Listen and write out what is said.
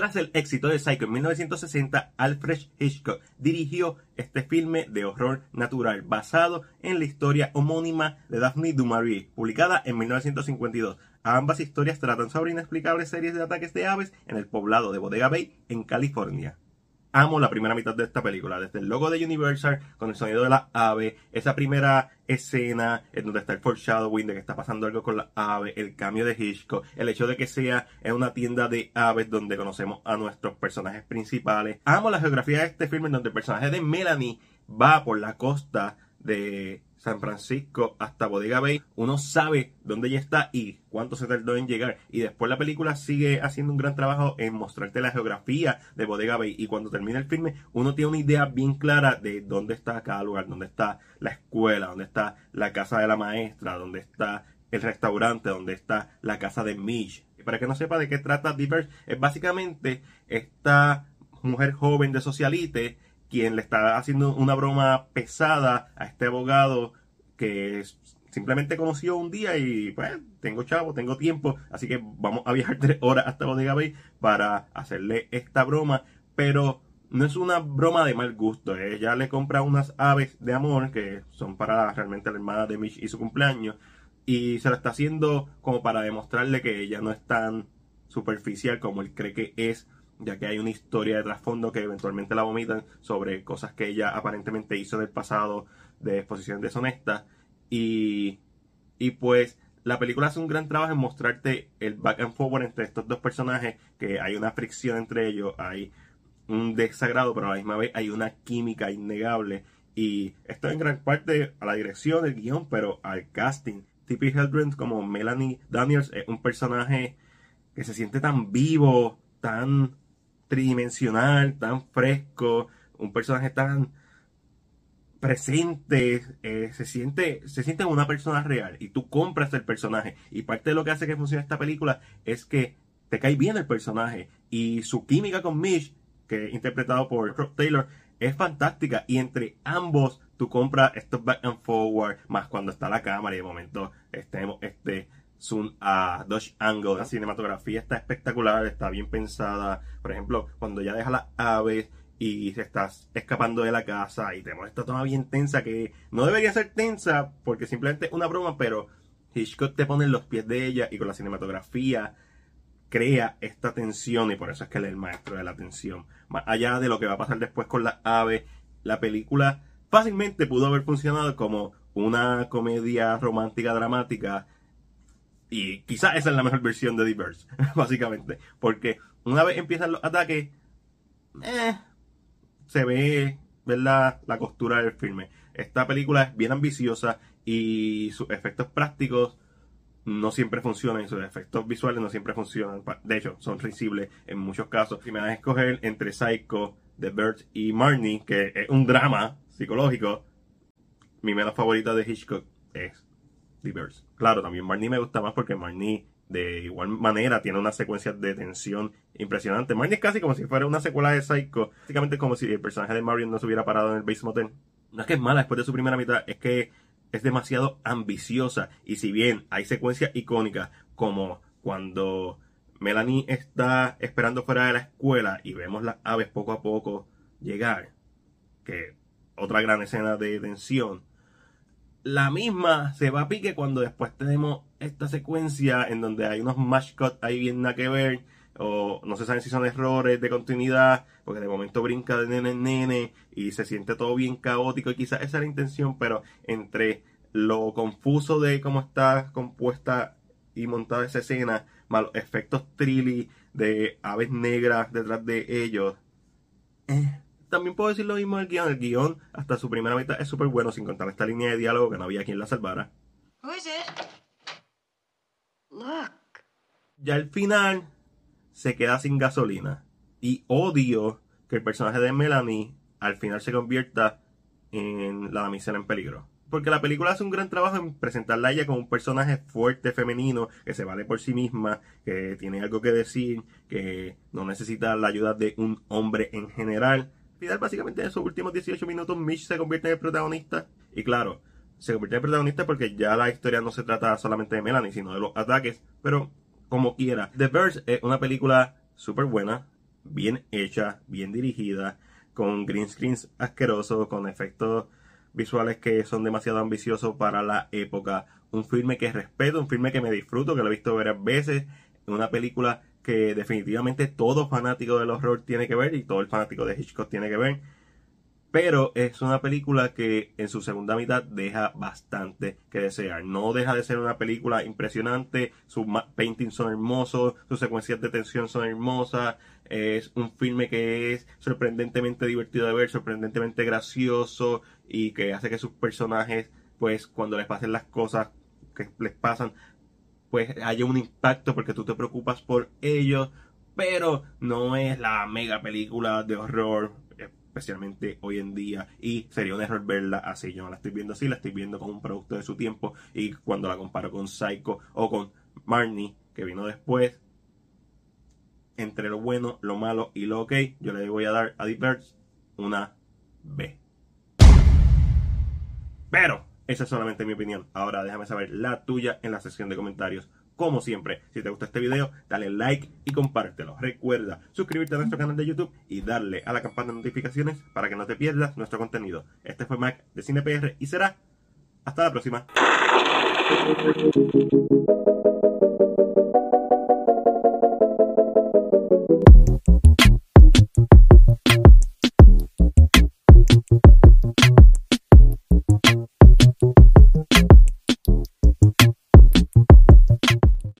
Tras el éxito de Psycho en 1960, Alfred Hitchcock dirigió este filme de horror natural basado en la historia homónima de Daphne du Maurier, publicada en 1952. Ambas historias tratan sobre inexplicables series de ataques de aves en el poblado de Bodega Bay, en California amo la primera mitad de esta película, desde el logo de Universal, con el sonido de la ave, esa primera escena en donde está el foreshadowing de que está pasando algo con la ave, el cambio de Hitchcock, el hecho de que sea en una tienda de aves donde conocemos a nuestros personajes principales. Amo la geografía de este filme en donde el personaje de Melanie va por la costa de San Francisco hasta Bodega Bay, uno sabe dónde ella está y cuánto se tardó en llegar. Y después la película sigue haciendo un gran trabajo en mostrarte la geografía de Bodega Bay. Y cuando termina el filme, uno tiene una idea bien clara de dónde está cada lugar, dónde está la escuela, dónde está la casa de la maestra, dónde está el restaurante, dónde está la casa de Mitch. Y para que no sepa de qué trata Diverse, es básicamente esta mujer joven de socialite quien le está haciendo una broma pesada a este abogado que simplemente conoció un día y pues tengo chavo, tengo tiempo, así que vamos a viajar tres horas hasta Bodega Bay para hacerle esta broma, pero no es una broma de mal gusto, ella le compra unas aves de amor que son para realmente la hermana de Mitch y su cumpleaños y se lo está haciendo como para demostrarle que ella no es tan superficial como él cree que es ya que hay una historia de trasfondo que eventualmente la vomitan sobre cosas que ella aparentemente hizo en el pasado de exposición deshonesta. Y, y pues la película hace un gran trabajo en mostrarte el back and forward entre estos dos personajes, que hay una fricción entre ellos, hay un desagrado, pero a la misma vez hay una química innegable. Y esto en gran parte a la dirección del guion, pero al casting. Tippi Hedren como Melanie Daniels es un personaje que se siente tan vivo, tan tridimensional, tan fresco, un personaje tan presente, eh, se siente se siente una persona real y tú compras el personaje. Y parte de lo que hace que funcione esta película es que te cae bien el personaje y su química con Mitch, que es interpretado por Rob Taylor, es fantástica. Y entre ambos tú compras estos back and forward, más cuando está la cámara y de momento estemos este zoom a Dodge Angle. La cinematografía está espectacular, está bien pensada. Por ejemplo, cuando ya deja las aves y se estás escapando de la casa y tenemos esta toma bien tensa que no debería ser tensa porque simplemente es una broma, pero Hitchcock te pone en los pies de ella y con la cinematografía crea esta tensión y por eso es que él es el maestro de la tensión. Más allá de lo que va a pasar después con las aves, la película fácilmente pudo haber funcionado como una comedia romántica dramática y quizás esa es la mejor versión de Diverse, básicamente. Porque una vez empiezan los ataques, eh, se ve ¿verdad? la costura del filme. Esta película es bien ambiciosa y sus efectos prácticos no siempre funcionan sus efectos visuales no siempre funcionan. De hecho, son risibles en muchos casos. Si me das a escoger entre Psycho, The Bird y Marnie, que es un drama psicológico, mi menos favorita de Hitchcock es Claro, también Marnie me gusta más porque Marnie de igual manera tiene una secuencia de tensión impresionante. Marnie es casi como si fuera una secuela de Psycho. Básicamente como si el personaje de Marion no se hubiera parado en el Base Motel. No es que es mala después de su primera mitad, es que es demasiado ambiciosa. Y si bien hay secuencias icónicas como cuando Melanie está esperando fuera de la escuela y vemos las aves poco a poco llegar, que otra gran escena de tensión, la misma se va a pique cuando después tenemos esta secuencia en donde hay unos match cuts ahí bien nada que ver o no se saben si son errores de continuidad porque de momento brinca de nene en nene y se siente todo bien caótico y quizás esa es la intención pero entre lo confuso de cómo está compuesta y montada esa escena más los efectos trilly de aves negras detrás de ellos eh, también puedo decir lo mismo del guion. El guion, hasta su primera mitad, es súper bueno, sin contar esta línea de diálogo que no había quien la salvara. Ya al final, se queda sin gasolina. Y odio que el personaje de Melanie al final se convierta en la damisela en peligro. Porque la película hace un gran trabajo en presentarla a ella como un personaje fuerte, femenino, que se vale por sí misma, que tiene algo que decir, que no necesita la ayuda de un hombre en general básicamente en esos últimos 18 minutos, Mitch se convierte en el protagonista. Y claro, se convierte en el protagonista porque ya la historia no se trata solamente de Melanie, sino de los ataques. Pero como quiera, The Birds es una película súper buena. bien hecha, bien dirigida, con green screens asquerosos, con efectos visuales que son demasiado ambiciosos para la época. Un filme que respeto, un filme que me disfruto, que lo he visto varias veces. Una película que definitivamente todo fanático del horror tiene que ver y todo el fanático de Hitchcock tiene que ver. Pero es una película que en su segunda mitad deja bastante que desear. No deja de ser una película impresionante, sus paintings son hermosos, sus secuencias de tensión son hermosas. Es un filme que es sorprendentemente divertido de ver, sorprendentemente gracioso y que hace que sus personajes, pues cuando les pasen las cosas que les pasan, pues haya un impacto porque tú te preocupas por ellos. Pero no es la mega película de horror especialmente hoy en día, y sería un error verla así. Yo no la estoy viendo así, la estoy viendo como un producto de su tiempo, y cuando la comparo con Psycho o con Marnie, que vino después, entre lo bueno, lo malo y lo ok, yo le voy a dar a Diverge una B. Pero, esa es solamente mi opinión. Ahora déjame saber la tuya en la sección de comentarios como siempre, si te gusta este video, dale like y compártelo. Recuerda suscribirte a nuestro canal de YouTube y darle a la campana de notificaciones para que no te pierdas nuestro contenido. Este fue Mac de CinePR y será hasta la próxima.